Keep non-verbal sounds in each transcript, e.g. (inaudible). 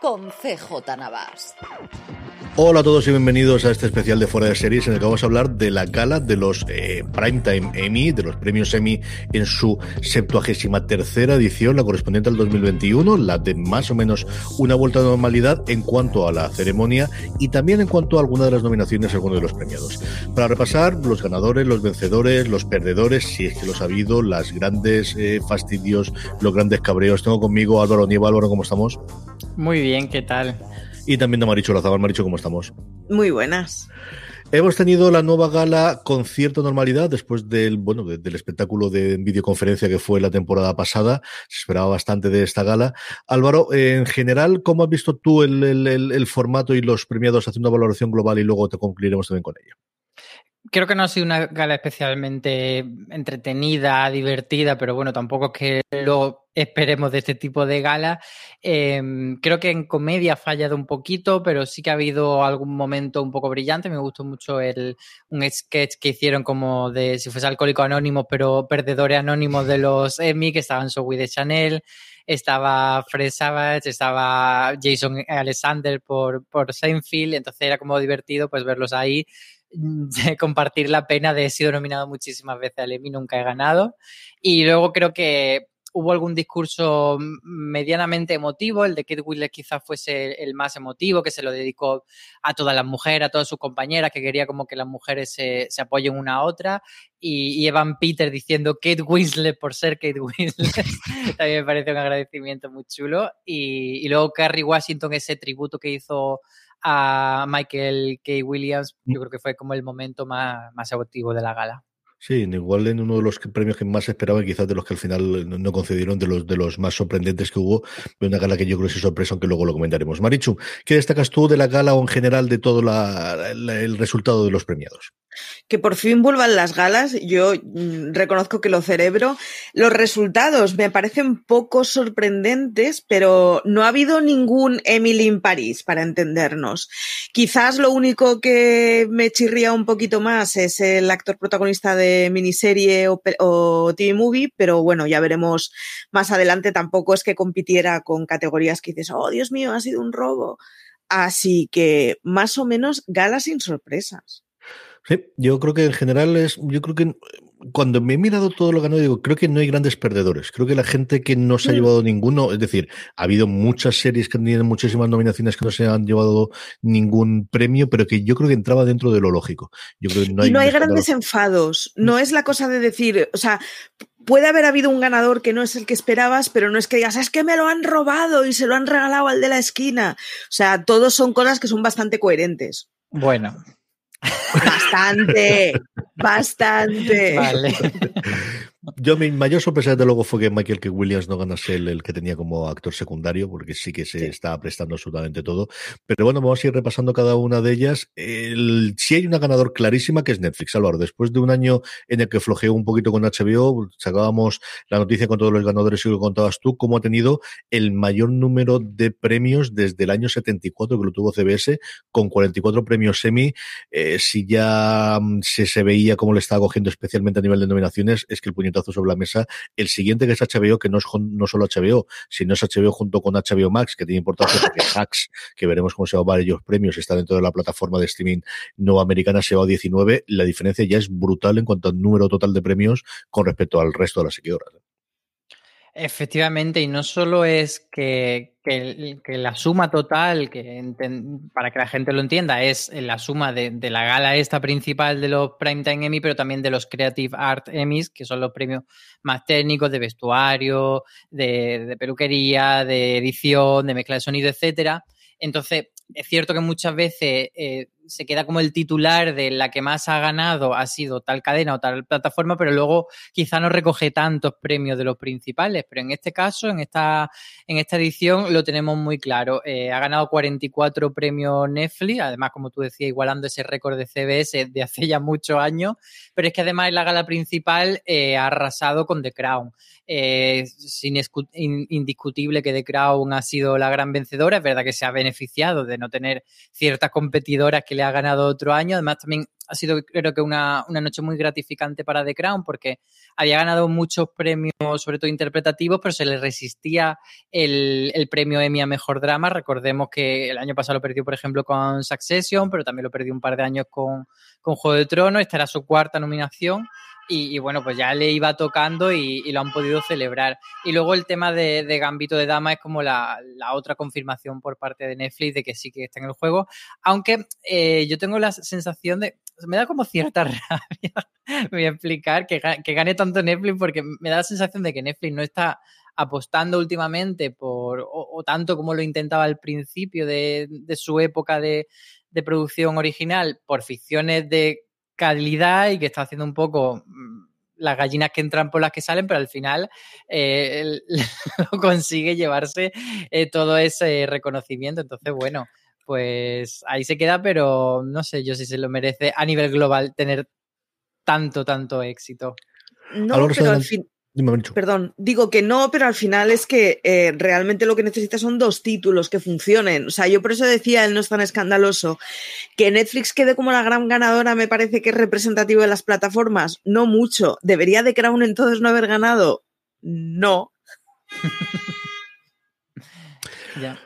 con CJ Navas. Hola a todos y bienvenidos a este especial de Fuera de Series en el que vamos a hablar de la gala de los eh, Primetime Emmy, de los premios Emmy en su 73 tercera edición, la correspondiente al 2021, la de más o menos una vuelta de normalidad en cuanto a la ceremonia y también en cuanto a alguna de las nominaciones a alguno de los premiados. Para repasar los ganadores, los vencedores, los perdedores, si es que los ha habido, las grandes eh, fastidios, los grandes cabreos. Tengo conmigo Álvaro Nieva. Álvaro, ¿cómo estamos? Muy bien, ¿qué tal? Y también de Maricho Lazabal. Maricho, ¿cómo estamos? Muy buenas. Hemos tenido la nueva gala con cierta normalidad después del, bueno, del espectáculo de videoconferencia que fue la temporada pasada. Se esperaba bastante de esta gala. Álvaro, en general, ¿cómo has visto tú el, el formato y los premiados haciendo una valoración global y luego te concluiremos también con ella? Creo que no ha sido una gala especialmente entretenida, divertida, pero bueno, tampoco es que lo esperemos de este tipo de gala. Em, creo que en comedia ha fallado un poquito, pero sí que ha habido algún momento un poco brillante. Me gustó mucho el, un sketch que hicieron como de si fuese alcohólico anónimo, pero perdedores anónimos de los Emmy, que estaban Zoe de Chanel estaba Fred Savage, estaba Jason Alexander por, por Seinfeld, entonces era como divertido pues verlos ahí (laughs) compartir la pena de he sido nominado muchísimas veces al Emmy, nunca he ganado. Y luego creo que hubo algún discurso medianamente emotivo, el de Kate Winslet quizás fuese el más emotivo, que se lo dedicó a todas las mujeres, a todas sus compañeras, que quería como que las mujeres se, se apoyen una a otra, y, Evan Peter diciendo Kate Winslet por ser Kate Winslet, (laughs) también me parece un agradecimiento muy chulo, y, y luego Carrie Washington, ese tributo que hizo a Michael K. Williams, yo creo que fue como el momento más, más emotivo de la gala. Sí, igual en uno de los premios que más esperaba, quizás de los que al final no concedieron, de los de los más sorprendentes que hubo, de una gala que yo creo que es sorpresa, aunque luego lo comentaremos. Marichu, ¿qué destacas tú de la gala o en general de todo el resultado de los premiados? Que por fin vuelvan las galas. Yo mm, reconozco que lo cerebro. Los resultados me parecen poco sorprendentes, pero no ha habido ningún Emily en París, para entendernos. Quizás lo único que me chirría un poquito más es el actor protagonista de miniserie o, o TV movie, pero bueno, ya veremos más adelante. Tampoco es que compitiera con categorías que dices, oh Dios mío, ha sido un robo. Así que más o menos galas sin sorpresas. Sí, yo creo que en general es, yo creo que cuando me he mirado todo lo ganado, digo, creo que no hay grandes perdedores. Creo que la gente que no se ha mm. llevado ninguno, es decir, ha habido muchas series que tienen muchísimas nominaciones que no se han llevado ningún premio, pero que yo creo que entraba dentro de lo lógico. Yo creo que no hay y no hay grandes enfados. No es la cosa de decir, o sea, puede haber habido un ganador que no es el que esperabas, pero no es que digas, es que me lo han robado y se lo han regalado al de la esquina. O sea, todos son cosas que son bastante coherentes. Bueno, Bastante, bastante. Vale. (laughs) Yo, mi mayor sorpresa, desde luego, fue que Michael K. Williams no ganase el, el que tenía como actor secundario, porque sí que se está prestando absolutamente todo. Pero bueno, vamos a ir repasando cada una de ellas. El, sí hay una ganador clarísima que es Netflix, Álvaro. Después de un año en el que flojeó un poquito con HBO, sacábamos la noticia con todos los ganadores y lo contabas tú, cómo ha tenido el mayor número de premios desde el año 74 que lo tuvo CBS, con 44 premios semi. Eh, si ya mm, se, se veía cómo le estaba cogiendo especialmente a nivel de nominaciones, es que el puñetazo puñetazo sobre la mesa. El siguiente que es HBO, que no es no solo HBO, sino es HBO junto con HBO Max, que tiene importancia porque (laughs) Hacks, que veremos cómo se va a varios premios, está dentro de la plataforma de streaming no americana, se va a 19. La diferencia ya es brutal en cuanto al número total de premios con respecto al resto de las seguidoras. Efectivamente, y no solo es que, la suma total, que para que la gente lo entienda, es la suma de, la gala esta principal de los Primetime Emmy, pero también de los Creative Art Emmys, que son los premios más técnicos de vestuario, de, de peluquería, de edición, de mezcla de sonido, etcétera. Entonces, es cierto que muchas veces eh, se queda como el titular de la que más ha ganado ha sido tal cadena o tal plataforma, pero luego quizá no recoge tantos premios de los principales. Pero en este caso, en esta, en esta edición, lo tenemos muy claro. Eh, ha ganado 44 premios Netflix, además, como tú decías, igualando ese récord de CBS de hace ya muchos años. Pero es que además la gala principal eh, ha arrasado con The Crown. Eh, es indiscutible que The Crown ha sido la gran vencedora. Es verdad que se ha beneficiado de no tener ciertas competidoras que le ha ganado otro año. Además, también ha sido, creo que, una, noche muy gratificante para The Crown porque había ganado muchos premios, sobre todo interpretativos, pero se le resistía el, premio Emmy a Mejor Drama. Recordemos que el año pasado lo perdió, por ejemplo, con Succession, pero también lo perdió un par de años con, con Juego de Tronos. Esta era su cuarta nominación. Y, bueno, pues ya le iba tocando y, lo han podido celebrar. Y luego el tema de, Gambito de Dama es como la, otra confirmación por parte de Netflix de que sí que está en el juego. Aunque eh, yo tengo la sensación de. Me da como cierta (laughs) rabia. voy a explicar que, que gane tanto Netflix porque me da la sensación de que Netflix no está apostando últimamente por, o, tanto como lo intentaba al principio de, su época de, de, producción original, por ficciones de calidad y que está haciendo un poco mm, las gallinas que entran por las que salen, pero al final eh, (laughs) lo consigue llevarse eh, todo ese reconocimiento. Entonces, bueno, pues ahí se queda, pero no sé yo si se lo merece a nivel global tener tanto, tanto éxito. No, pero al fin, Perdón, digo que no, pero al final es que eh, realmente lo que necesita son dos títulos que funcionen. O sea, yo por eso decía, él no es tan escandaloso, que Netflix quede como la gran ganadora me parece que es representativo de las plataformas. No mucho. ¿Debería de Crown entonces no haber ganado? No. (laughs)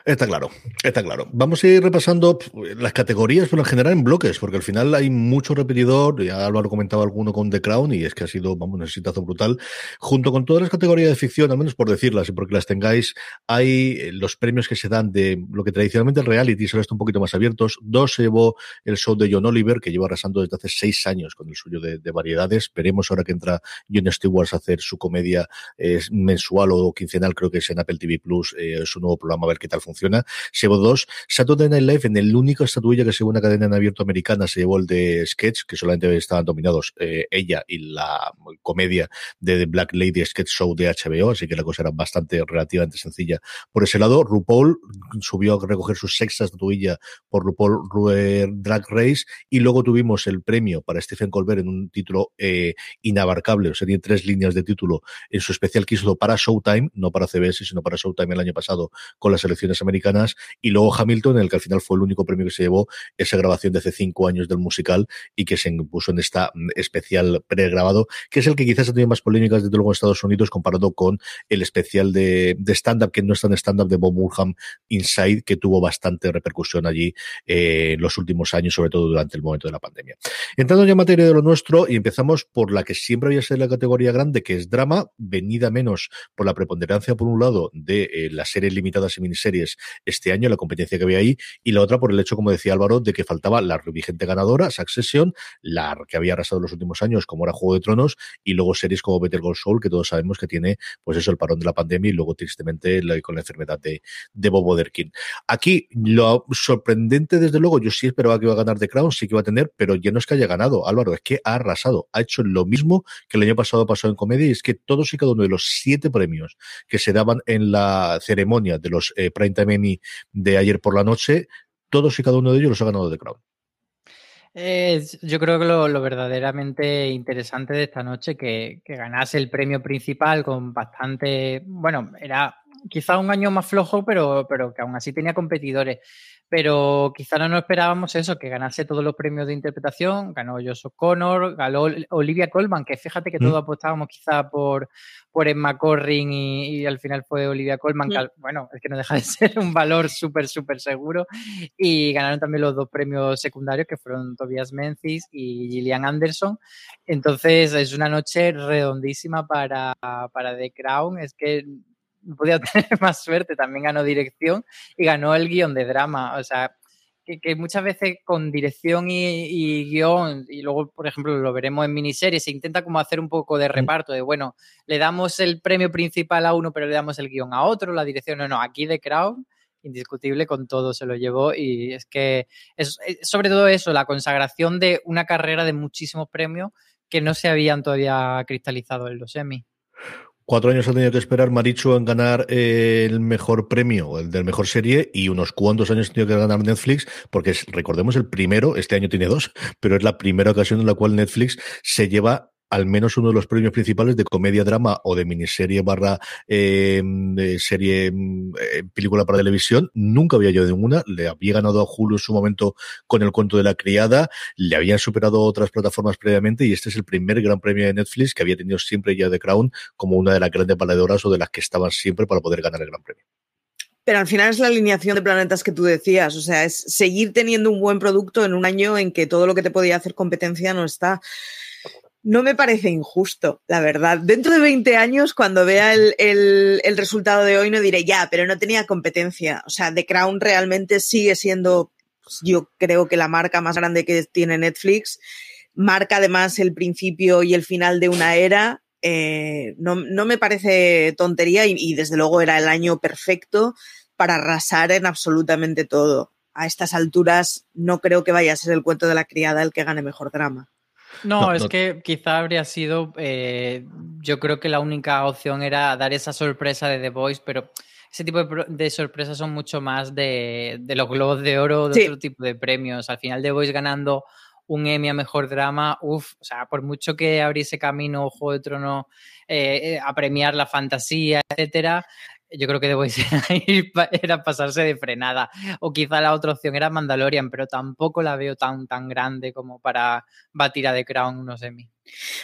Está claro, está claro. Vamos a ir repasando las categorías, pero en general en bloques, porque al final hay mucho repetidor. Ya Álvaro comentaba alguno con The Crown y es que ha sido, vamos, un exitazo brutal. Junto con todas las categorías de ficción, al menos por decirlas y porque las tengáis, hay eh, los premios que se dan de lo que tradicionalmente el reality, solo está un poquito más abiertos. Dos se llevó el show de John Oliver, que lleva arrasando desde hace seis años con el suyo de, variedades. Veremos ahora que entra John Stewart a hacer su comedia eh, mensual o quincenal, creo que es en Apple TV Plus, eh, su nuevo programa, a ver qué tal funciona. Se llevó dos. Saturday Night Live, en el único estatuilla que se llevó una cadena en abierto americana, se llevó el de Sketch, que solamente estaban dominados eh, ella y la comedia de The Black Lady Sketch Show de HBO, así que la cosa era bastante relativamente sencilla por ese lado. RuPaul subió a recoger su sexta estatuilla por RuPaul Drag Race y luego tuvimos el premio para Stephen Colbert en un título eh, inabarcable, o sea, tiene tres líneas de título en su especial que hizo para Showtime, no para CBS, sino para Showtime el año pasado con las elecciones americanas, y luego Hamilton, en el que al final fue el único premio que se llevó esa grabación de hace cinco años del musical y que se impuso en esta mm, especial pregrabado, que es el que quizás ha tenido más polémicas desde luego en Estados Unidos comparado con el especial de, de stand-up, que no es tan stand-up de Bob Burham Inside, que tuvo bastante repercusión allí eh, en los últimos años, sobre todo durante el momento de la pandemia. Entrando ya en materia de lo nuestro, y empezamos por la que siempre había sido la categoría grande, que es drama, venida menos por la preponderancia, por un lado, de eh, las series limitadas y miniseries este año, la competencia que había ahí, y la otra por el hecho, como decía Álvaro, de que faltaba la vigente ganadora, Succession, la que había arrasado en los últimos años, como era Juego de Tronos, y luego series como Better Call Saul, que todos sabemos que tiene, pues eso, el parón de la pandemia y luego tristemente con la enfermedad de, de Bob Oderkin. Aquí, lo sorprendente, desde luego, yo sí esperaba que iba a ganar The Crown, sí que iba a tener, pero ya no es que haya ganado, Álvaro, es que ha arrasado, ha hecho lo mismo que el año pasado pasó en comedia, y es que todos y cada uno de los siete premios que se daban en la ceremonia de los eh, Primetime Emmy de ayer por la noche, todos y cada uno de ellos los ha ganado The Crown. yo creo que lo, verdaderamente interesante de esta noche que, que ganase el premio principal con bastante, bueno, era quizá un año más flojo, pero, pero que aún así tenía competidores. Pero quizá no nos esperábamos eso, que ganase todos los premios de interpretación. Ganó Josh O'Connor, ganó Olivia Colman, que fíjate que mm. todos apostábamos quizá por, por Emma Corrin y, al final fue Olivia Colman, que, mm. bueno, es que no deja de (laughs) ser un valor súper, súper seguro. Y ganaron también los dos premios secundarios, que fueron Tobias Menzies y Gillian Anderson. Entonces es una noche redondísima para, para The Crown. Es que podía (laughs) tener más suerte, también ganó dirección y ganó el guion de drama. O sea, que, muchas veces con dirección y, guion, y luego, por ejemplo, lo veremos en miniseries, se intenta como hacer un poco de reparto, de bueno, le damos el premio principal a uno, pero le damos el guion a otro, la dirección, no, no, aquí de Crown indiscutible con todo se lo llevó y es que es, sobre todo eso, la consagración de una carrera de muchísimos premios que no se habían todavía cristalizado en los Emmy. Cuatro años ha tenido que esperar Marichu en ganar eh, el mejor premio, el del mejor serie, y unos cuantos años ha tenido que ganar Netflix, porque recordemos el primero, este año tiene dos, pero es la primera ocasión en la cual Netflix se lleva al menos uno de los premios principales de comedia drama o de miniserie barra eh, serie eh, película para televisión. Nunca había yo ninguna. Le había ganado a Hulu en su momento con el cuento de la criada. Le habían superado otras plataformas previamente y este es el primer gran premio de Netflix que había tenido siempre ya The Crown como una de las grandes valedoras o de las que estaban siempre para poder ganar el gran premio. Pero al final es la alineación de planetas que tú decías, o sea, es seguir teniendo un buen producto en un año en que todo lo que te podía hacer competencia no está no me parece injusto, la verdad. Dentro de 20 años, cuando vea el, resultado de hoy, no diré ya, pero no tenía competencia. O sea, The Crown realmente sigue siendo, pues, yo creo que la marca más grande que tiene Netflix. Marca además el principio y el final de una era. Eh, no, me parece tontería y desde luego era el año perfecto para arrasar en absolutamente todo. A estas alturas no creo que vaya a ser el cuento de la criada el que gane mejor drama. No, es que quizá habría sido, eh, yo creo que la única opción era dar esa sorpresa de The Voice, pero ese tipo de, sorpresas son mucho más de, los globos de oro, de otro tipo de premios. Al final The Voice ganando un Emmy a Mejor Drama, uff, o sea, por mucho que abriese camino Juego de Trono eh, eh, a premiar la fantasía, etcétera, yo creo que debo ir (laughs) era pasarse de frenada. O quizá la otra opción era Mandalorian, pero tampoco la veo tan, tan grande como para batir a The Crown unos Emmy.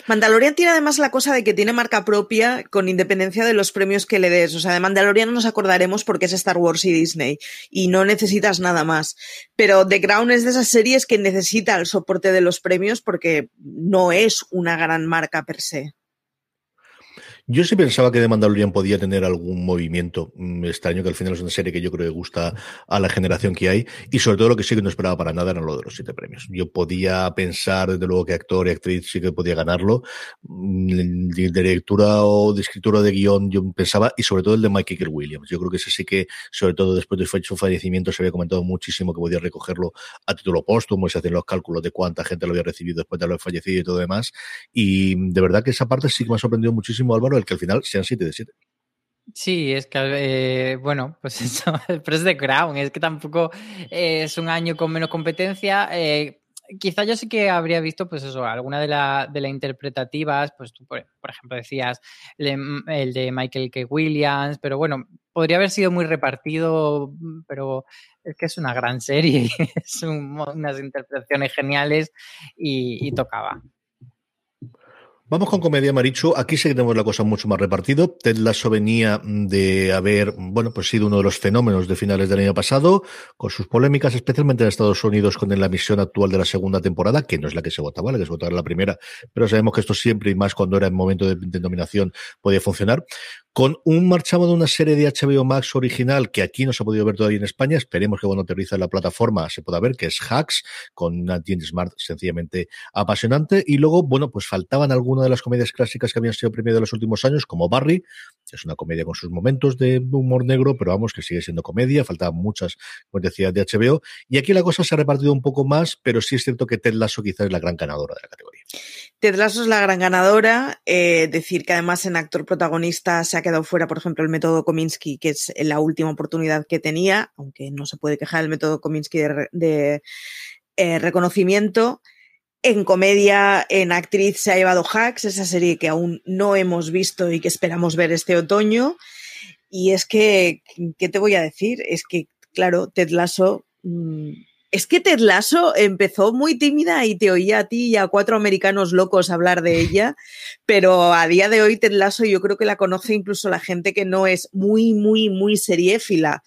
Mandalorian tiene además la cosa de que tiene marca propia con independencia de los premios que le des. O sea, de Mandalorian nos acordaremos porque es Star Wars y Disney y no necesitas nada más. Pero The Crown es de esas series que necesita el soporte de los premios porque no es una gran marca per se. Yo sí pensaba que The Mandalorian podía tener algún movimiento mm, extraño, que al final es una serie que yo creo que gusta a la generación que hay, y sobre todo lo que sí que no esperaba para nada era lo de los siete premios. Yo podía pensar, desde luego, que actor y actriz sí que podía ganarlo. Mm, de lectura o de escritura de guion, yo pensaba, y sobre todo el de Mike Williams. Yo creo que ese sí que, sobre todo después de su fallecimiento, se había comentado muchísimo que podía recogerlo a título póstumo y se hacen los cálculos de cuánta gente lo había recibido después de haber fallecido y todo demás. Y de verdad que esa parte sí que me ha sorprendido muchísimo, Álvaro, el que al final sean 7 de 7. Sí, es que, eh, bueno, pues (laughs) eso, pero es de Crown, es que tampoco eh, es un año con menos competencia. Eh, quizá yo sí que habría visto, pues eso, alguna de las de interpretativas, pues tú, por, ejemplo, decías el, de Michael K. Williams, pero bueno, podría haber sido muy repartido, pero es que es una gran serie, (laughs) es unas interpretaciones geniales y tocaba. Vamos con comedia, Marichu. Aquí sí que tenemos la cosa mucho más repartido. Ted Lasso venía de haber, bueno, pues sido uno de los fenómenos de finales del año pasado, con sus polémicas, especialmente en Estados Unidos, con la misión actual de la segunda temporada, que no es la que se votaba, la que se votaba la primera, pero sabemos que esto siempre y más cuando era en momento de, de nominación podía funcionar con un marchamo de una serie de HBO Max original que aquí no se ha podido ver todavía en España. Esperemos que cuando aterriza en la plataforma se pueda ver, que es Hacks, con una Smart sencillamente apasionante. Y luego, bueno, pues faltaban algunas de las comedias clásicas que habían sido premiadas en los últimos años, como Barry, es una comedia con sus momentos de humor negro, pero vamos, que sigue siendo comedia. Faltaban muchas, como decía, de HBO. Y aquí la cosa se ha repartido un poco más, pero sí es cierto que Ted Lasso quizás es la gran ganadora de la categoría. Ted Lasso es la gran ganadora. Eh, decir que además en actor protagonista se ha quedado fuera, por ejemplo, el método Kominsky, que es la última oportunidad que tenía, aunque no se puede quejar el método Kominsky de, eh, reconocimiento. En comedia, en actriz se ha llevado Hacks, esa serie que aún no hemos visto y que esperamos ver este otoño. Y es que, ¿qué te voy a decir? Es que, claro, Ted Lasso... Mmm, es que Ted Lasso empezó muy tímida y te oía a ti y a cuatro americanos locos hablar de ella, pero a día de hoy Ted Lasso yo creo que la conoce incluso la gente que no es muy, muy, muy seriéfila.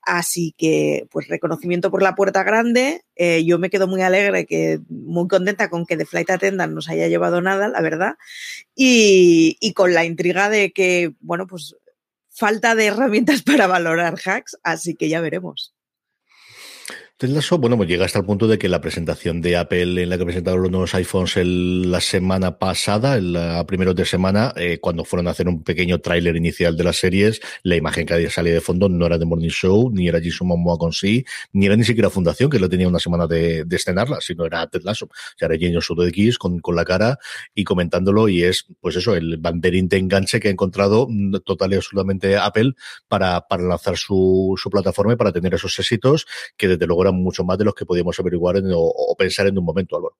Así que, pues reconocimiento por la puerta grande. Eh, yo me quedo muy alegre, que muy contenta con que The Flight Attendant nos haya llevado nada, la verdad. Y, y con la intriga de que, bueno, pues falta de herramientas (laughs) para valorar hacks, así que ya veremos. Ted Lasso, bueno, pues llega hasta el punto de que la presentación de Apple en la que presentaron los nuevos iPhones el, la semana pasada, el primero de semana, eh, cuando fueron a hacer un pequeño tráiler inicial de las series, la imagen que salía de fondo no era de Morning Show, ni era Jason Momoa con sí, ni era ni siquiera Fundación, que lo tenía una semana de, de estrenarla, sino era Ted Lasso. O sea, era Jenny Sudeikis con, con la cara y comentándolo y es, pues eso, el banderín de enganche que ha encontrado mm, total y absolutamente Apple para, para lanzar su, su plataforma y para tener esos éxitos que desde luego eran mucho más de los que podíamos averiguar en, o, o, pensar en un momento, Álvaro.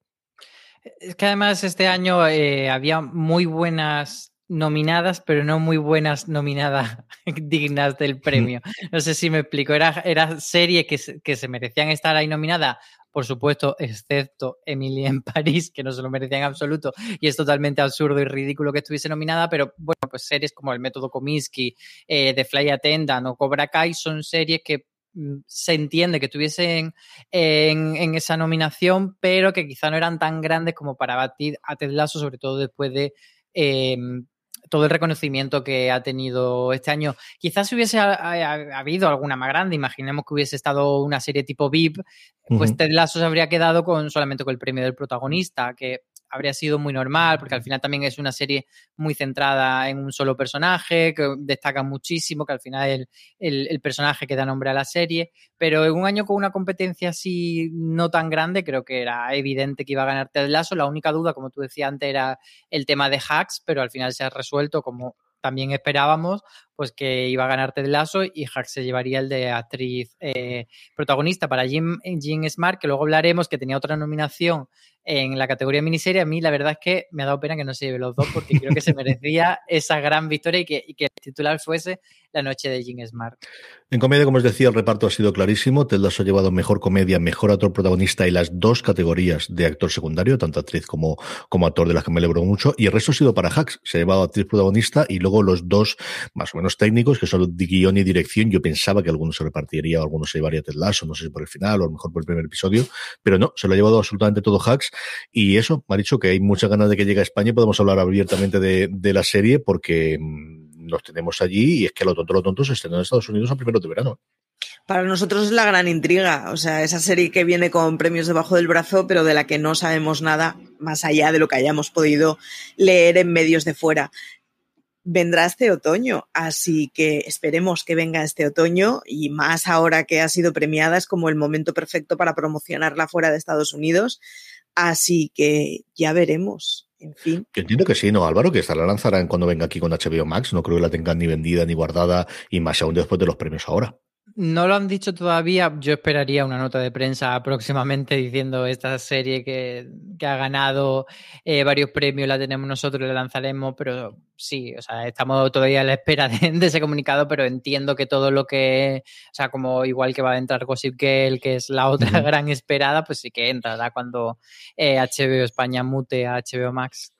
Es que además este año eh, había muy buenas nominadas, pero no muy buenas nominadas (laughs) dignas del premio. No sé si me explico. Era, era series que, que se merecían estar ahí nominadas por supuesto, excepto Emily en (laughs) París, que no se lo merecía en absoluto, y es totalmente absurdo y ridículo que estuviese nominada, pero bueno, pues series como El Método Kominsky, eh, The Fly Attendant o Cobra Kai son series que se entiende que tuviesen en, en, esa nominación, pero que quizá no eran tan grandes como para batir a Ted Lasso, sobre todo después de eh, todo el reconocimiento que ha tenido este año. Quizás si hubiese ha, ha, habido alguna más grande, imaginemos que hubiese estado una serie tipo VIP, pues uh -huh. Ted Lasso se habría quedado con solamente con el premio del protagonista, que habría sido muy normal, porque al final también es una serie muy centrada en un solo personaje, que destaca muchísimo, que al final es el, el, personaje que da nombre a la serie, pero en un año con una competencia así no tan grande, creo que era evidente que iba a ganar Ted Lasso. La única duda, como tú decías antes, era el tema de hacks, pero al final se ha resuelto como también esperábamos, pues que iba a ganar Ted Lasso y Hack se llevaría el de actriz eh, protagonista para Jim, Jim Smart, que luego hablaremos, que tenía otra nominación en la categoría miniserie. A mí la verdad es que me ha dado pena que no se lleve los dos porque creo que se merecía (laughs) esa gran victoria y que, y que el titular fuese la noche de Jim Smart. En comedia, como os decía, el reparto ha sido clarísimo. Ted Lasso ha llevado mejor comedia, mejor actor protagonista y las dos categorías de actor secundario, tanto actriz como, como actor, de las que me alegro mucho. Y el resto ha sido para Hacks. Se ha llevado actriz protagonista y luego los dos más o menos técnicos, que son de guion y dirección. Yo pensaba que algunos se repartiría, algunos se llevaría Ted Lasso, no sé si por el final o a lo mejor por el primer episodio, pero no, se lo ha llevado absolutamente todo Hacks. Y eso, me ha dicho que hay muchas ganas de que llegue a España y podemos hablar abiertamente de, la serie porque nos tenemos allí y es que lo tonto, lo tonto se estrenó en Estados Unidos a primeros de verano. Para nosotros es la gran intriga, o sea, esa serie que viene con premios debajo del brazo, pero de la que no sabemos nada más allá de lo que hayamos podido leer en medios de fuera. Vendrá este otoño, así que esperemos que venga este otoño y más ahora que ha sido premiada es como el momento perfecto para promocionarla fuera de Estados Unidos, así que ya veremos. En fin. Yo entiendo que sí, ¿no, Álvaro? Que esta la lanzarán cuando venga aquí con HBO Max. No creo que la tengan ni vendida ni guardada y más aún después de los premios ahora. No lo han dicho todavía. Yo esperaría una nota de prensa próximamente (laughs) diciendo esta serie que, que ha ganado eh, varios premios, la tenemos nosotros, la lanzaremos, pero sí, o sea, estamos todavía a la espera (laughs) de, de, ese comunicado, pero entiendo que todo lo que, o sea, como igual que va a entrar Gossip Girl, que es la (laughs) otra uh -huh. gran esperada, pues sí que entrará cuando eh, HBO España mute a HBO Max.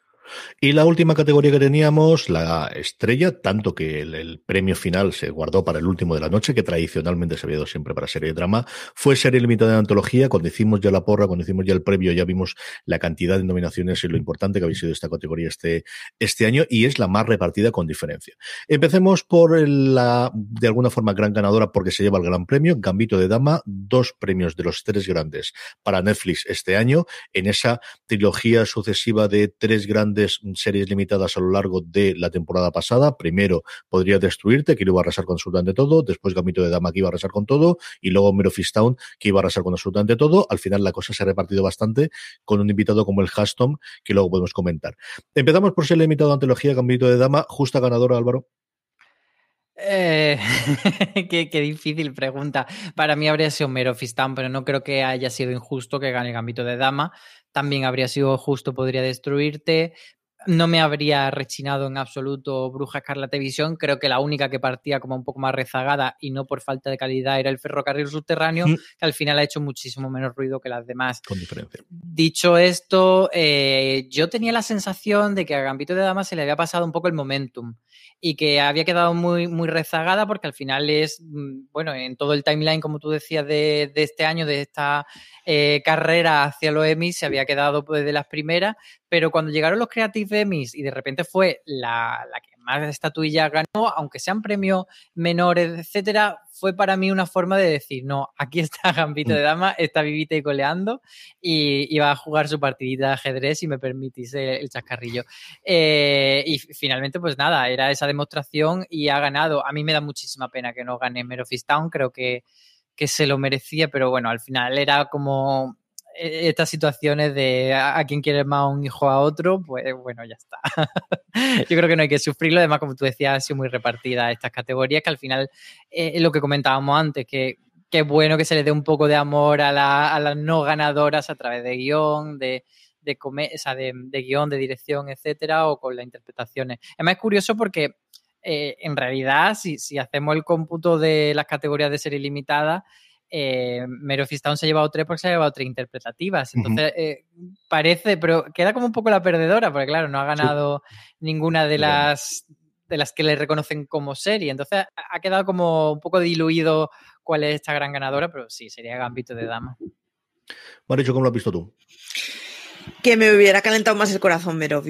Y la última categoría que teníamos, la estrella, tanto que el, premio final se guardó para el último de la noche, que tradicionalmente se había dado siempre para serie de drama, fue serie limitada de antología. Cuando hicimos ya la porra, cuando hicimos ya el previo, ya vimos la cantidad de nominaciones y lo importante que había sido esta categoría este, este año, y es la más repartida con diferencia. Empecemos por la, de alguna forma, gran ganadora porque se lleva el gran premio, Gambito de Dama, dos premios de los tres grandes para Netflix este año, en esa trilogía sucesiva de tres grandes series limitadas a lo largo de la temporada pasada. Primero podría destruirte, que iba a arrasar con absolutamente todo. Después Gamito de Dama, que iba a arrasar con todo. Y luego Mero Town, que iba a arrasar con absolutamente todo. Al final la cosa se ha repartido bastante con un invitado como el Hastom, que luego podemos comentar. Empezamos por ser limitado a antología Gambito de Dama. Justa ganadora, Álvaro. Eh, (laughs) qué, difícil pregunta. Para mí habría sido Mero Fistan, pero no creo que haya sido injusto que gane el Gambito de Dama. También habría sido justo, podría destruirte. No me habría rechinado en absoluto Bruja Escarlata Visión. Creo que la única que partía como un poco más rezagada y no por falta de calidad era el ferrocarril subterráneo, mm. que al final ha hecho muchísimo menos ruido que las demás. Con diferencia. Dicho esto, eh, yo tenía la sensación de que a Gambito de Dama se le había pasado un poco el momentum y que había quedado muy, muy rezagada porque al final es, mm, bueno, en todo el timeline, como tú decías, de, este año, de esta eh, carrera hacia los Emmys, se había quedado pues, de las primeras, pero cuando llegaron los Creative Emmys y de repente fue la, la que más estatuillas ganó, aunque sean premios menores, etcétera, fue para mí una forma de decir, no, aquí está Gambito de mm. Dama, está vivita y coleando y, va a jugar su partidita de ajedrez, si me permitís el, chascarrillo. Eh, y finalmente, pues nada, era esa demostración y ha ganado. A mí me da muchísima pena que no gane Mero Town, creo que, que se lo merecía, pero bueno, al final era como estas situaciones de a, quien quiere más un hijo a otro, pues bueno, ya está. (laughs) Yo creo que no hay que sufrirlo. Además, como tú decías, ha sido muy repartida estas categorías, que al final eh, lo que comentábamos antes, que qué bueno que se le dé un poco de amor a, las no ganadoras a través de guion, de, de, de, guion, de dirección, etcétera, o con las interpretaciones. Además, es curioso porque eh, en realidad, si, si, hacemos el cómputo de las categorías de serie limitada, eh, Mero se ha llevado tres porque se ha llevado tres interpretativas. Entonces, eh, parece, pero queda como un poco la perdedora, porque claro, no ha ganado ninguna de las de las que le reconocen como serie. Entonces, ha quedado como un poco diluido cuál es esta gran ganadora, pero sí, sería Gambito de Dama. Maricho, ¿cómo lo has visto tú? Que me hubiera calentado más el corazón Mero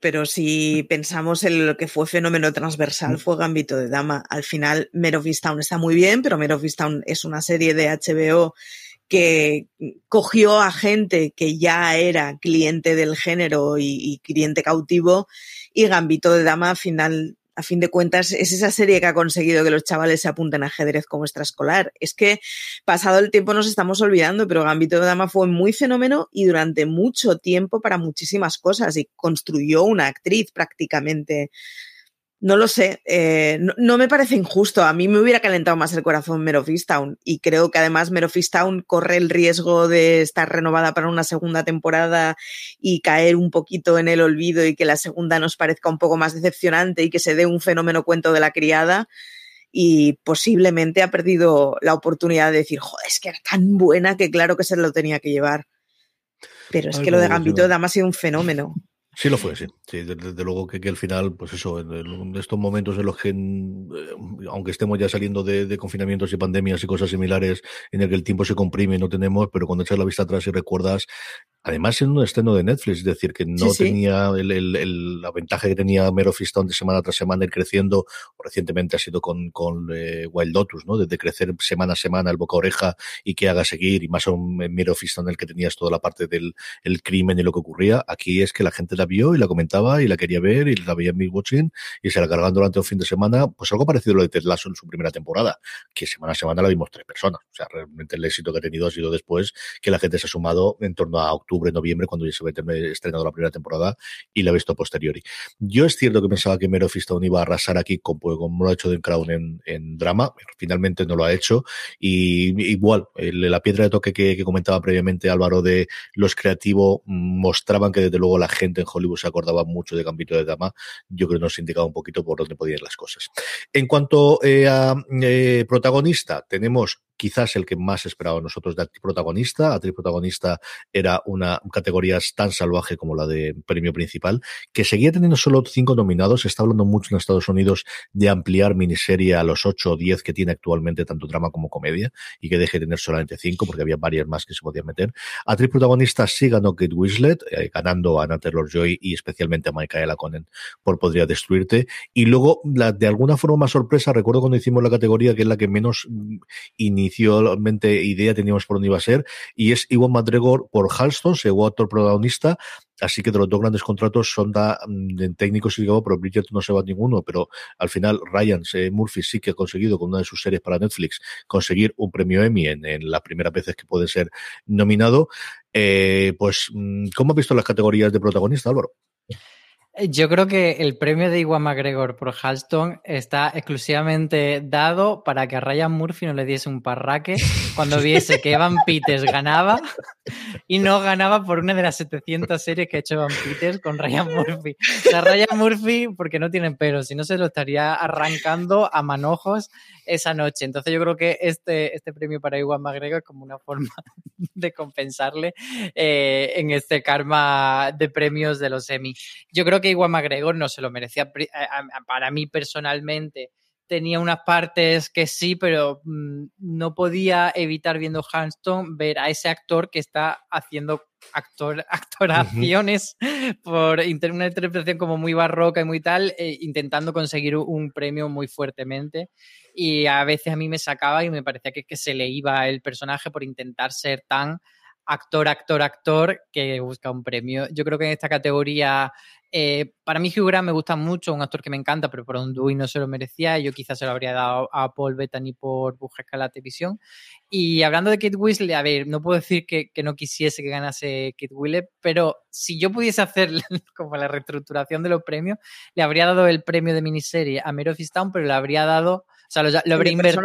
pero si pensamos en lo que fue fenómeno transversal, mm. fue Gambito de Dama. Al final, Mero está muy bien, pero Mero es una serie de HBO que cogió a gente que ya era cliente del género y, y cliente cautivo y Gambito de Dama al final a fin de cuentas, es esa serie que ha conseguido que los chavales se apunten a ajedrez como extraescolar. Es que pasado el tiempo nos estamos olvidando, pero Gambito de Dama fue muy fenómeno y durante mucho tiempo para muchísimas cosas y construyó una actriz prácticamente no lo sé, eh, no, me parece injusto. A mí me hubiera calentado más el corazón Mero y creo que además Mero corre el riesgo de estar renovada para una segunda temporada y caer un poquito en el olvido y que la segunda nos parezca un poco más decepcionante y que se dé un fenómeno cuento de la criada y posiblemente ha perdido la oportunidad de decir, joder, es que era tan buena que claro que se lo tenía que llevar. Pero es que lo de Gambito de Dama ha sido un fenómeno. Sí lo fue, sí. sí desde, luego que, al final, pues eso, en, estos momentos en los que, eh, aunque estemos ya saliendo de, confinamientos y pandemias y cosas similares, en el que el tiempo se comprime y no tenemos, pero cuando echas la vista atrás y recuerdas Además, en un estreno de Netflix, es decir, que no tenía el, la ventaja que tenía Mero de semana tras semana ir creciendo, o recientemente ha sido con, con eh, Wild Lotus, ¿no? Desde crecer semana a semana el boca a oreja y que haga seguir, y más a un Mero en el que tenías toda la parte del el crimen y lo que ocurría. Aquí es que la gente la vio y la comentaba y la quería ver y la veía en mi watching y se la cargaban durante un fin de semana, pues algo parecido a lo de Ted Lasso en su primera temporada, que semana a semana la vimos tres personas. O sea, realmente el éxito que ha tenido ha sido después que la gente se ha sumado en torno a octubre octubre, noviembre, cuando ya se había estrenado la primera temporada y la he visto posteriori. Yo es cierto que pensaba que Mero Fistone iba a arrasar aquí como, como lo ha hecho de Crown en, en drama, finalmente no lo ha hecho. Y igual, la piedra de toque que, comentaba previamente Álvaro de los creativos mostraban que desde luego la gente en Hollywood se acordaba mucho de Gambito de Dama. Yo creo que nos indicaba un poquito por dónde podían ir las cosas. En cuanto eh, a eh, protagonista, tenemos quizás el que más esperaba nosotros de actriz protagonista. Actriz protagonista era una categoría tan salvaje como la de premio principal, que seguía teniendo solo cinco nominados. Se está hablando mucho en Estados Unidos de ampliar miniserie a los ocho o diez que tiene actualmente tanto drama como comedia y que deje de tener solamente cinco porque había varias más que se podían meter. Actriz protagonista sí ganó Kate Winslet, eh, ganando a Anna Taylor-Joy y especialmente a Michaela Conen por Podría Destruirte. Y luego, la, de alguna forma más sorpresa, recuerdo cuando hicimos la categoría que es la que menos mm, inicialmente idea teníamos por dónde iba a ser, y es Iwan McGregor por Halston, segundo actor protagonista, Así que de los dos grandes contratos son da, mm, en técnicos y digo, pero Bridget no se va a ninguno, pero al final Ryan Murphy sí que ha conseguido con una de sus series para Netflix conseguir un premio Emmy en, las primeras veces que puede ser nominado. Eh, pues, mm, ¿cómo has visto las categorías de protagonista, Álvaro? Yo creo que el premio de Iwan McGregor por Halston está exclusivamente dado para que a Ryan Murphy no le diese un parraque cuando viese que Evan (laughs) Peters ganaba y no ganaba por una de las 700 series que ha hecho Evan Peters con Ryan Murphy. O sea, Ryan Murphy, porque no tiene pelo, si no se lo estaría arrancando a manojos esa noche. Entonces yo creo que este, este premio para Iwan McGregor es como una forma (laughs) de compensarle eh, en este karma de premios de los Emmy. Yo creo que Iwan McGregor no se lo merecía. Para mí personalmente tenía unas partes que sí, pero mm, no podía evitar viendo Hanston ver a ese actor que está haciendo actor, (laughs) actoraciones por una interpretación como muy barroca y muy tal, eh, intentando conseguir un premio muy fuertemente. Y a veces a mí me sacaba y me parecía que, que se le iba el personaje por intentar ser tan actor, actor, actor que busca un premio. Yo creo que en esta categoría eh, para mí Hugh Grant me gusta mucho, un actor que me encanta, pero por Dewey no se lo merecía. Yo quizás se lo habría dado a Paul Bettany por Busca la televisión. Y hablando de Kate Winslet, a ver, no puedo decir que, no quisiese que ganase Kate Winslet, pero si yo pudiese hacer (laughs) como la reestructuración de los premios, le habría dado el premio de miniserie a Mare of pero le habría dado, o sea, lo, habría invertido.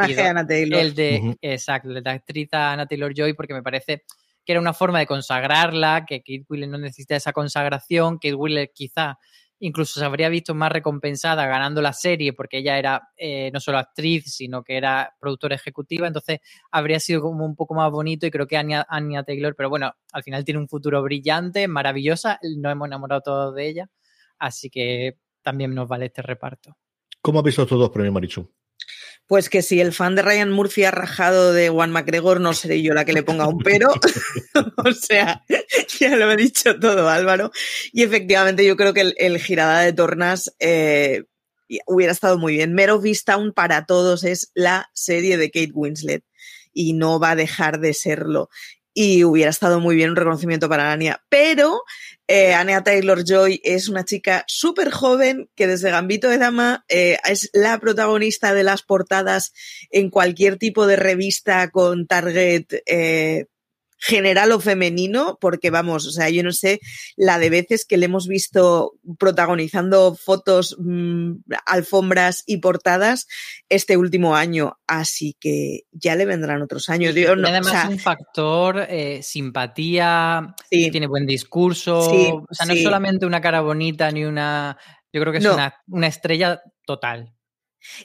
El de, exacto, el de la actriz Anna Taylor Joy, porque me parece que era una forma de consagrarla, que Kate Wheeler no necesita esa consagración, Kate Wheeler quizá incluso se habría visto más recompensada ganando la serie porque ella era eh, no solo actriz, sino que era productora ejecutiva, entonces habría sido como un poco más bonito y creo que Anya, Taylor, pero bueno, al final tiene un futuro brillante, maravillosa, nos hemos enamorado todos de ella, así que también nos vale este reparto. ¿Cómo ha visto estos dos premios, Marichu? Pues que si el fan de Ryan Murphy ha rajado de Juan McGregor, no seré yo la que le ponga un pero. (laughs) (laughs) o sea, ya lo he dicho todo, Álvaro. Y efectivamente, yo creo que el, girada de tornas eh, hubiera estado muy bien. Mero Vistown para todos es la serie de Kate Winslet y no va a dejar de serlo y hubiera estado muy bien un reconocimiento para Anya. Pero eh, Anya Taylor Joy es una chica súper joven que desde Gambito de Dama eh, es la protagonista de las portadas en cualquier tipo de revista con target eh, general o femenino, porque vamos, o sea, yo no sé la de veces que le hemos visto protagonizando fotos, mm, alfombras y portadas este último año, así que ya le vendrán otros años. y además un factor eh, simpatía, tiene buen discurso, o sea, no es solamente una cara bonita ni una, yo creo que es una, una estrella total.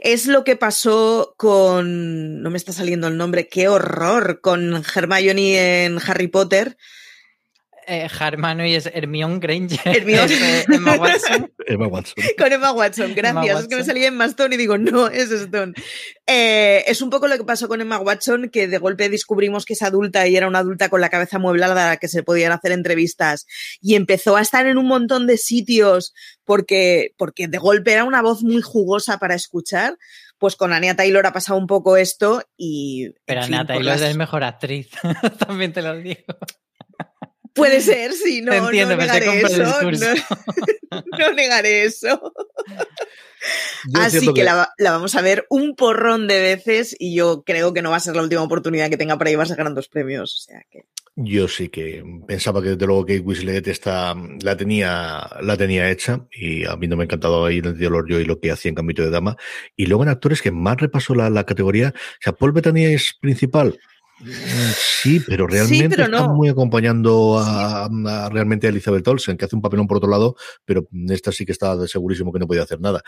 Es lo que pasó con, no me está saliendo el nombre, qué horror, con Hermione en Harry Potter, eh, y es Hermione Granger. (laughs) Hermione. Emma Watson. (laughs) Emma Watson. Con Emma Watson, gracias. Es que me salía en Stone y digo, no, es Stone. Eh, es un poco lo que pasó con Emma Watson, que de golpe descubrimos que es adulta y era una adulta con la cabeza mueblada a la que se podían hacer entrevistas. Y empezó a estar en un montón de sitios porque, porque de golpe era una voz muy jugosa para escuchar pues con Anya Taylor ha pasado un poco esto y... Pero Anya Taylor es mejor actriz, (laughs) también te lo digo. Puede ser, sí, no, no negaré eso. No, (laughs) negaré eso. Así que la, vamos a ver un porrón de veces y yo creo que no va a ser la última oportunidad que tenga para llevarse a dos premios. O sea que... Yo sí que pensaba que desde luego Kate Winslet está, la tenía, la tenía hecha y a mí no me ha encantado ahí en el Diolor yo y lo que hacía en Cambito de Dama. Y luego en actores que más repasó la, la categoría, o sea, Paul Bettany es principal, Sí, pero realmente está muy acompañando a, realmente a Elizabeth Olsen, que hace un papelón por otro lado, pero esta sí que está segurísimo que no podía hacer nada.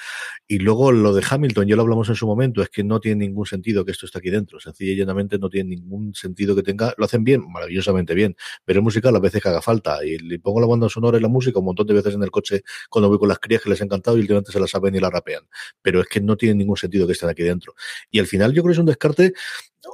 Y luego lo de Hamilton, ya lo hablamos en su momento, es que no tiene ningún sentido que esto esté aquí dentro. Sencilla y llanamente no tiene ningún sentido que tenga. Lo hacen bien, maravillosamente bien, pero es musical a veces que haga falta. Y le pongo la banda sonora y la música un montón de veces en el coche cuando voy con las crías que les ha encantado y últimamente se la saben y la rapean. Pero es que no tiene ningún sentido que estén aquí dentro. Y al final yo creo que es un descarte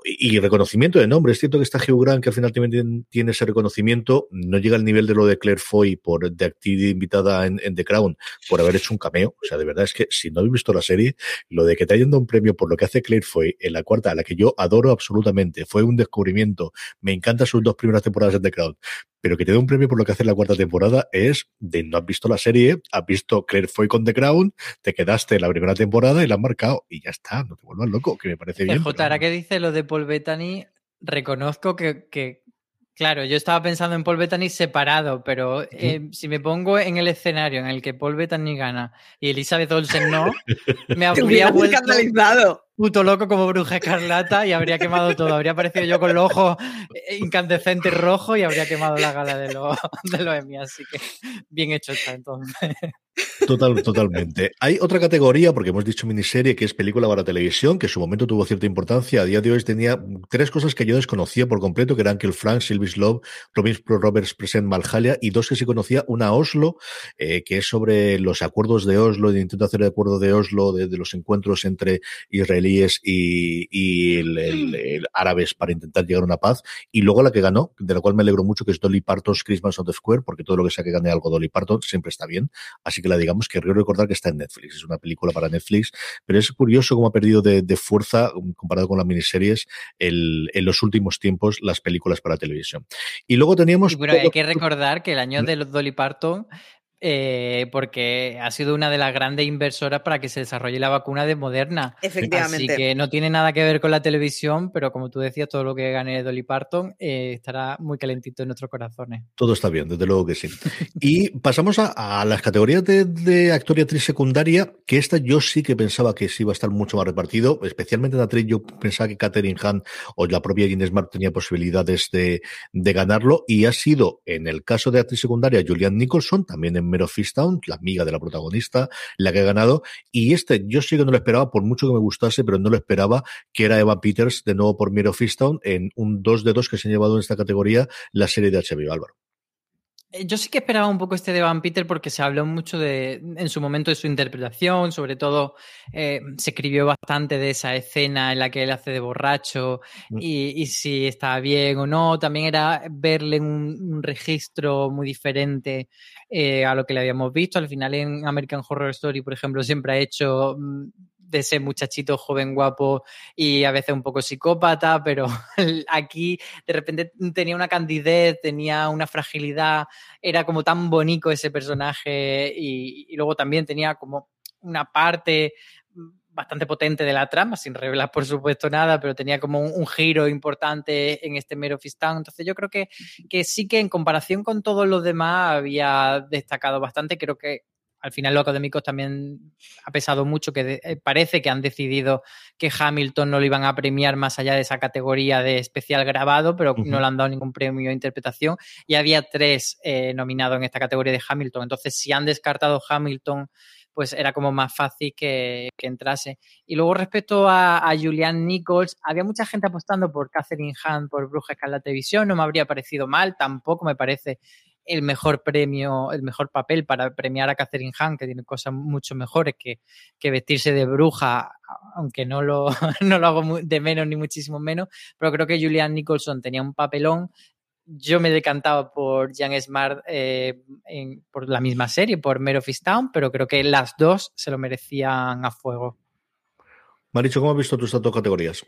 y reconocimiento de nombre. Es cierto que está Hugh Grant, que al final también tiene ese reconocimiento. No llega al nivel de lo de Claire Foy por de actriz invitada en, The Crown por haber hecho un cameo. O sea, de verdad es que si no habéis visto la serie, lo de que te hayan dado un premio por lo que hace Claire Foy en la cuarta, a la que yo adoro absolutamente, fue un descubrimiento. Me encantan sus dos primeras temporadas en The Crown pero que te dé un premio por lo que hace en la cuarta temporada es de no has visto la serie, has visto Claire Foy con The Crown, te quedaste en la primera temporada y la has marcado y ya está, no te vuelvas loco, que me parece bien. J, ahora que dice lo de Paul Bettany, reconozco que, Claro, yo estaba pensando en Paul Bettany separado, pero eh, si me pongo en el escenario en el que Paul Bettany gana y Elizabeth Olsen no, (laughs) me habría vuelto puto loco como bruja escarlata y habría quemado todo. Habría aparecido yo con los ojos incandescentes rojos y habría quemado la gala de los, (laughs) de los Emmy. Así que bien hecho está entonces. Total, totalmente. Hay otra categoría, porque hemos dicho miniserie, que es película para televisión, que en su momento tuvo cierta importancia. A día de hoy tenía tres cosas que yo desconocía por completo, que eran Kill Frank, Sylvie's Love, Robin Roberts Present Malhalia, y dos que sí conocía, una Oslo, eh, que es sobre los acuerdos de Oslo, el intento de hacer el acuerdo de Oslo, de, los encuentros entre israelíes y, el, árabes para intentar llegar a una paz, y luego la que ganó, de la cual me alegro mucho, que es Dolly Parton's Christmas on the Square, porque todo lo que sea que gane algo Dolly Parton siempre está bien. Así que la digamos que quiero recordar que está en Netflix, es una película para Netflix, pero es curioso cómo ha perdido de, fuerza um, comparado con las miniseries en los últimos tiempos las películas para televisión. Y luego teníamos... pero hay que recordar que el año de Dolly Parton eh, porque ha sido una de las grandes inversoras para que se desarrolle la vacuna de Moderna. Efectivamente. Así que no tiene nada que ver con la televisión, pero como tú decías, todo lo que gane Dolly Parton eh, estará muy calentito en nuestros corazones. Todo está bien, desde luego que sí. y pasamos a, las categorías de, actor y actriz secundaria, que esta yo sí que pensaba que sí iba a estar mucho más repartido, especialmente en actriz yo pensaba que Catherine Hahn o la propia Guinness Smart tenía posibilidades de, de ganarlo, y ha sido, en el caso de actriz secundaria, Julianne Nicholson, también en Mero Fistown, la amiga de la protagonista, la que ha ganado. Y este, yo sí que no lo esperaba, por mucho que me gustase, pero no lo esperaba, que era Eva Peters, de nuevo por Mero Fistown, en un 2 de 2 que se ha llevado en esta categoría la serie de HBO, Álvaro. Eh, yo sí que esperaba un poco este de Van Peter porque se habló mucho de, en su momento de su interpretación, sobre todo eh, se escribió bastante de esa escena en la que él hace de borracho mm. y, si estaba bien o no. También era verle un, un registro muy diferente eh, a lo que le habíamos visto. Al final en American Horror Story, por ejemplo, siempre ha hecho mm, de ese muchachito joven guapo y a veces un poco psicópata, pero (laughs) aquí de repente tenía una candidez, tenía una fragilidad, era como tan bonito ese personaje y, luego también tenía como una parte bastante potente de la trama, sin revelar por supuesto nada, pero tenía como un, giro importante en este Mero Fistán. Entonces yo creo que, que sí que en comparación con todos los demás había destacado bastante. Creo que al final los académicos también ha pesado mucho que eh, parece que han decidido que Hamilton no lo iban a premiar más allá de esa categoría de especial grabado, pero no le han dado ningún premio de interpretación. Y había tres eh, nominados en esta categoría de Hamilton. Entonces, si han descartado Hamilton, pues era como más fácil que, entrase. Y luego respecto a, a, Julian Nichols, había mucha gente apostando por Catherine Hahn, por Bruja Escarlata Televisión, no me habría parecido mal, tampoco me parece el mejor premio, el mejor papel para premiar a Catherine Hahn, que tiene cosas mucho mejores que, que vestirse de bruja, aunque no lo, (laughs) no lo hago de menos ni muchísimo menos, pero creo que Julian Nicholson tenía un papelón. Yo me decantaba por Jan Smart eh, por la misma serie, por Mare of Town, pero creo que las dos se lo merecían a fuego. Maricho, ¿cómo has visto tus dos categorías?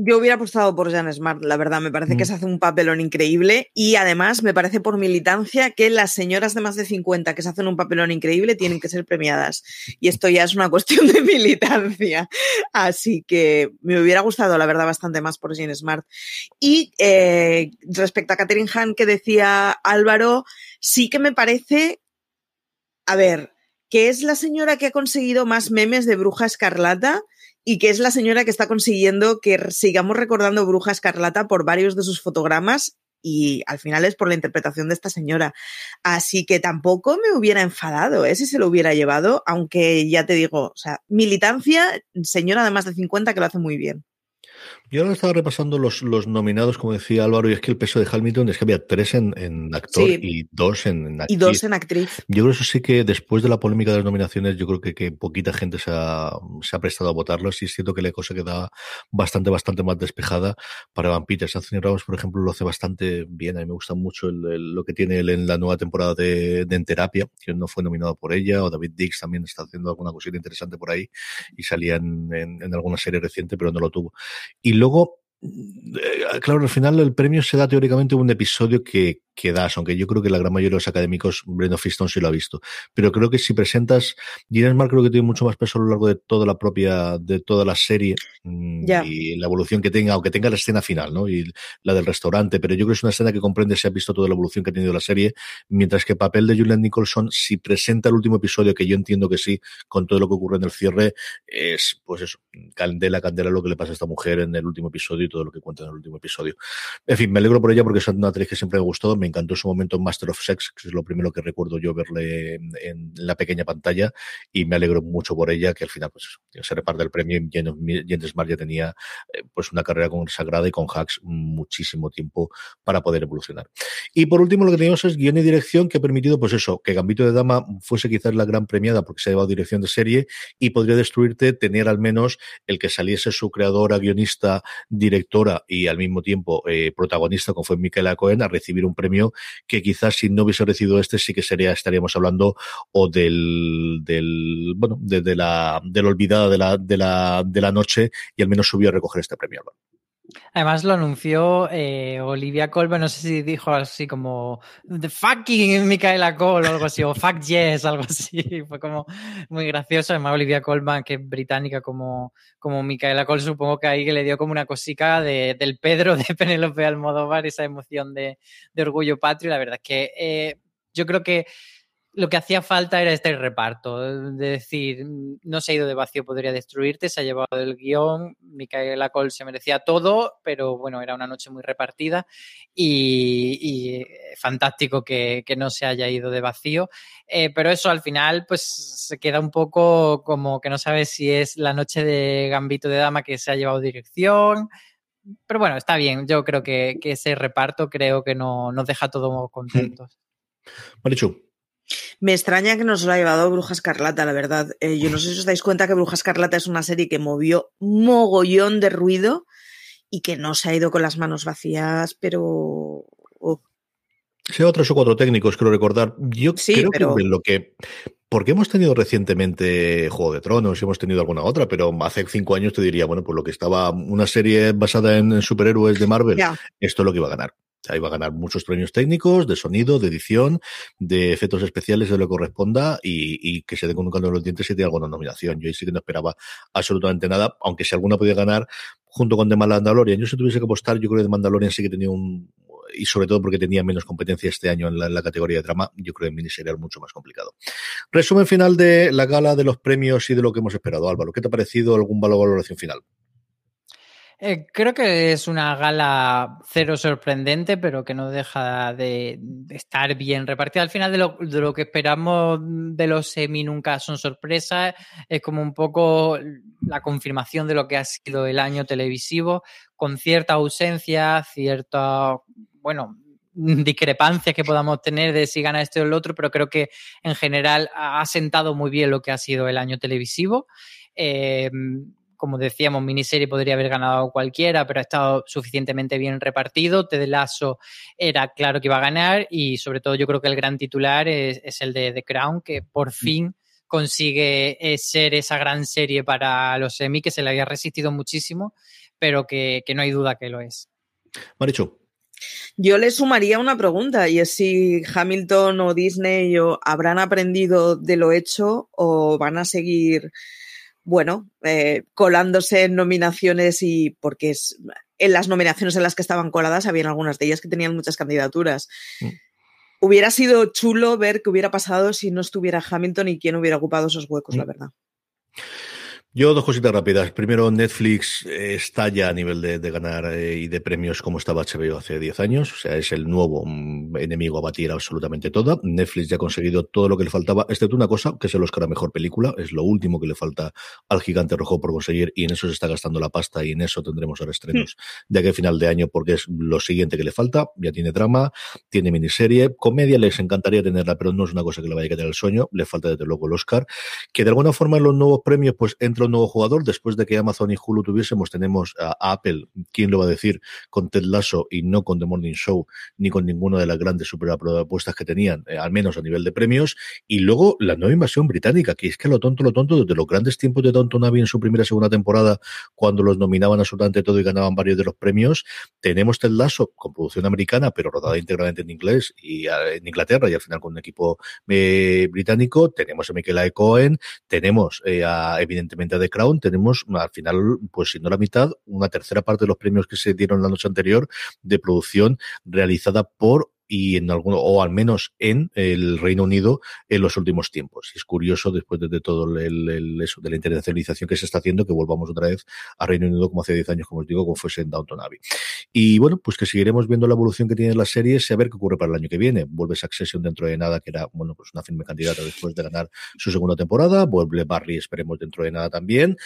Yo hubiera apostado por Jan Smart, la verdad, me parece que mm. se hace un papelón increíble y además me parece por militancia que las señoras de más de 50 que se hacen un papelón increíble tienen que ser premiadas. Y esto ya es una (laughs) cuestión de militancia. Así que me hubiera gustado, la verdad, bastante más por Jan Smart. Y eh, respecto a Catherine Hahn que decía Álvaro, sí que me parece, a ver, que es la señora que ha conseguido más memes de Bruja Escarlata y que es la señora que está consiguiendo que sigamos recordando Bruja Escarlata por varios de sus fotogramas y al final es por la interpretación de esta señora. Así que tampoco me hubiera enfadado ¿eh? si se lo hubiera llevado, aunque ya te digo, o sea, militancia, señora de más de 50 que lo hace muy bien. Yo ahora estaba repasando los, los nominados, como decía Álvaro, y es que el peso de Hamilton es que había tres en, actor y dos en, actriz. Y dos en actriz. Yo creo que eso sí que después de la polémica de las nominaciones, yo creo que, que poquita gente se ha, se ha prestado a votarlos y es cierto que la cosa queda bastante, bastante más despejada para Van Peters. Anthony Ramos, por ejemplo, lo hace bastante bien. A mí me gusta mucho lo que tiene él en la nueva temporada de, de En Terapia, que no fue nominado por ella, o David Dix también está haciendo alguna cosita interesante por ahí y salía en, en alguna serie reciente, pero no lo tuvo. Y luego, eh, claro, al final el premio se da teóricamente un episodio que, que das, aunque yo creo que la gran mayoría de los académicos, Breno Fiston sí lo ha visto. Pero creo que si presentas, Gines Mar creo que tiene mucho más peso a lo largo de toda la propia, de toda la serie mm, y la evolución que tenga, aunque tenga la escena final, ¿no? Y la del restaurante, pero yo creo que es una escena que comprende si ha visto toda la evolución que ha tenido la serie, mientras que el papel de Julian Nicholson, si presenta el último episodio, que yo entiendo que sí, con todo lo que ocurre en el cierre, es, pues eso, candela, candela lo que le pasa a esta mujer en el último episodio y todo lo que cuenta en el último episodio. En fin, me alegro por ella porque es una actriz que siempre me gustó, me encantó su momento en Master of Sex, que es lo primero que recuerdo yo verle en, la pequeña pantalla, y me alegro mucho por ella, que al final, pues se reparte el premio y James Smart ya tenía eh, pues una carrera consagrada y con hacks muchísimo tiempo para poder evolucionar. Y por último, lo que tenemos es guion y dirección que ha permitido, pues eso, que Gambito de Dama fuese quizás la gran premiada porque se ha llevado dirección de serie y podría destruirte tener al menos el que saliese su creadora, guionista, directora y al mismo tiempo eh, protagonista, como fue Michaela Cohen, a recibir un premio que quizás si no hubiese recibido este sí que sería, estaríamos hablando o del, del bueno, de, de la olvidada de la, de la, de la noche y al menos subió a recoger este premio. Además lo anunció eh, Olivia Colman, no sé si dijo así como The fucking Micaela Cole o algo así, o Fuck Yes, algo así. (laughs) Fue como muy gracioso. Además Olivia Colman, que es británica como, como Micaela Cole, supongo que ahí que le dio como una cosica de, del Pedro de Penélope Almodóvar, esa emoción de, de orgullo patrio. La verdad es que eh, yo creo que lo que hacía falta era este reparto, de decir, no se ha ido de vacío, podría destruirte, se ha llevado el guion, Micaela Cole se merecía todo, pero bueno, era una noche muy repartida y, fantástico que, no se haya ido de vacío, eh, pero eso al final pues se queda un poco como que no sabes si es la noche de Gambito de Dama que se ha llevado dirección, pero bueno, está bien, yo creo que, ese reparto creo que no, nos deja todos contentos. Marichu. Me extraña que nos lo haya llevado Bruja Escarlata, la verdad. Eh, yo no sé si os dais cuenta que Bruja Escarlata es una serie que movió mogollón de ruido y que no se ha ido con las manos vacías, pero. Oh. Sí, otros o cuatro técnicos, quiero recordar. Yo creo que lo que. Porque hemos tenido recientemente Juego de Tronos y hemos tenido alguna otra, pero hace cinco años te diría, bueno, pues lo que estaba una serie basada en superhéroes de Marvel, esto es lo que iba a ganar. Ahí va a ganar muchos premios técnicos, de sonido, de edición, de efectos especiales, de lo que corresponda, y, que se den con un canto de los dientes y tiene alguna nominación. Yo ahí sí que no esperaba absolutamente nada, aunque si alguna podía ganar, junto con The Mandalorian. Yo si tuviese que apostar, yo creo que The Mandalorian sí que tenía un, y sobre todo porque tenía menos competencia este año en la, categoría de drama, yo creo que en mini sería mucho más complicado. Resumen final de la gala de los premios y de lo que hemos esperado, Álvaro. ¿Qué te ha parecido algún valor valoración final? Eh, creo que es una gala cero sorprendente, pero que no deja de, estar bien repartida. Al final de lo, que esperamos de los semi nunca son sorpresas. Es como un poco la confirmación de lo que ha sido el año televisivo, con cierta ausencia, cierta, bueno, discrepancias que podamos tener de si gana este o el otro, pero creo que en general ha sentado muy bien lo que ha sido el año televisivo. Eh, como decíamos, miniserie podría haber ganado cualquiera, pero ha estado suficientemente bien repartido. Ted Lasso era claro que iba a ganar y sobre todo yo creo que el gran titular es, el de The Crown, que por mm. fin consigue eh, ser esa gran serie para los semi que se le había resistido muchísimo, pero que, no hay duda que lo es. Marichu. Yo le sumaría una pregunta y es si Hamilton o Disney habrán aprendido de lo hecho o van a seguir bueno, eh, colándose en nominaciones y porque es, en las nominaciones en las que estaban coladas habían algunas de ellas que tenían muchas candidaturas. Mm. Hubiera sido chulo ver qué hubiera pasado si no estuviera Hamilton y quién hubiera ocupado esos huecos, la mm. verdad. Yo dos cositas rápidas. Primero, Netflix está ya a nivel de, ganar eh, y de premios como estaba HBO hace 10 años. O sea, es el nuevo mm, enemigo a batir absolutamente toda. Netflix ya ha conseguido todo lo que le faltaba, excepto una cosa, que es el Oscar a Mejor Película. Es lo último que le falta al Gigante Rojo por conseguir y en eso se está gastando la pasta y en eso tendremos ahora estrenos hmm. de aquí a final de año porque es lo siguiente que le falta. Ya tiene drama, tiene miniserie. Comedia les encantaría tenerla, pero no es una cosa que le vaya a quedar el sueño. Le falta desde luego el Oscar. Que de alguna forma en los nuevos premios pues entra entra un nuevo jugador, después de que Amazon y Hulu tuviésemos, tenemos a, Apple, ¿quién lo va a decir? Con Ted Lasso y no con The Morning Show, ni con ninguna de las grandes superpropuestas que tenían, eh, al menos a nivel de premios. Y luego la nueva invasión británica, que es que lo tonto, lo tonto, desde los grandes tiempos de Tonto Navi en su primera y segunda temporada, cuando los nominaban absolutamente todo y ganaban varios de los premios, tenemos Ted Lasso con producción americana, pero rodada íntegramente en inglés y en Inglaterra y al final con un equipo eh, británico. Tenemos a Michaela. Cohen, tenemos eh, evidentemente The Crown, tenemos al final, pues si no la mitad, una tercera parte de los premios que se dieron la noche anterior de producción realizada por y en alguno, o al menos en el Reino Unido en los últimos tiempos. Es curioso, después de, todo el, eso, de la internacionalización que se está haciendo, que volvamos otra vez a Reino Unido como hace 10 años, como os digo, como fuese en Downton Abbey. Y bueno, pues que seguiremos viendo la evolución que tienen las series y a ver qué ocurre para el año que viene. Vuelve Succession dentro de nada, que era, bueno, pues una firme candidata después de ganar su segunda temporada. Vuelve Barry, esperemos dentro de nada también.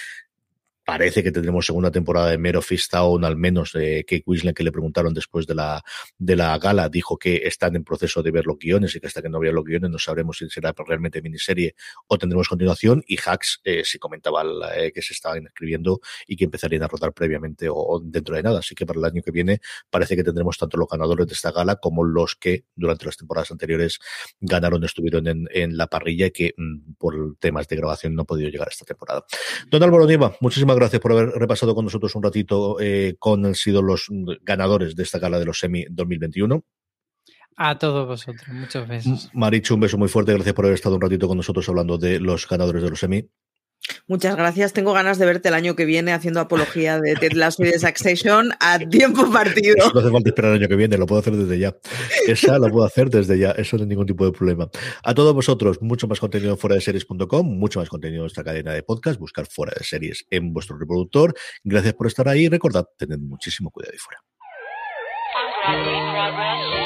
Parece que tendremos segunda temporada de Mero Town, al menos de Kate Winslet, que le preguntaron después de la, de la gala, dijo que están en proceso de ver los guiones y que hasta que no vea los guiones no sabremos si será realmente miniserie o tendremos continuación. Y Hacks eh, sí comentaba eh, que se estaban escribiendo y que empezarían a rodar previamente o, dentro de nada. Así que para el año que viene parece que tendremos tanto los ganadores de esta gala como los que durante las temporadas anteriores ganaron, estuvieron en, en la parrilla y que mm, por temas de grabación no han podido llegar a esta temporada. Don Álvaro Nieva, muchísimas gracias por haber repasado con nosotros un ratito eh, con han sido los ganadores de esta gala de los Semi 2021. A todos vosotros, muchas veces. Marichu, un beso muy fuerte. Gracias por haber estado un ratito con nosotros hablando de los ganadores de los Semi. Muchas gracias. Tengo ganas de verte el año que viene haciendo apología de Ted Lasso y de Succession a tiempo partido. no hace falta esperar el año que viene, lo puedo hacer desde ya. Esa la puedo hacer desde ya, eso no es ningún tipo de problema. A todos vosotros, mucho más contenido en fuera de series.com, mucho más contenido en nuestra cadena de podcast, buscar fuera de series en vuestro reproductor. Gracias por estar ahí. Recordad, tened muchísimo cuidado ahí fuera. Drive and 120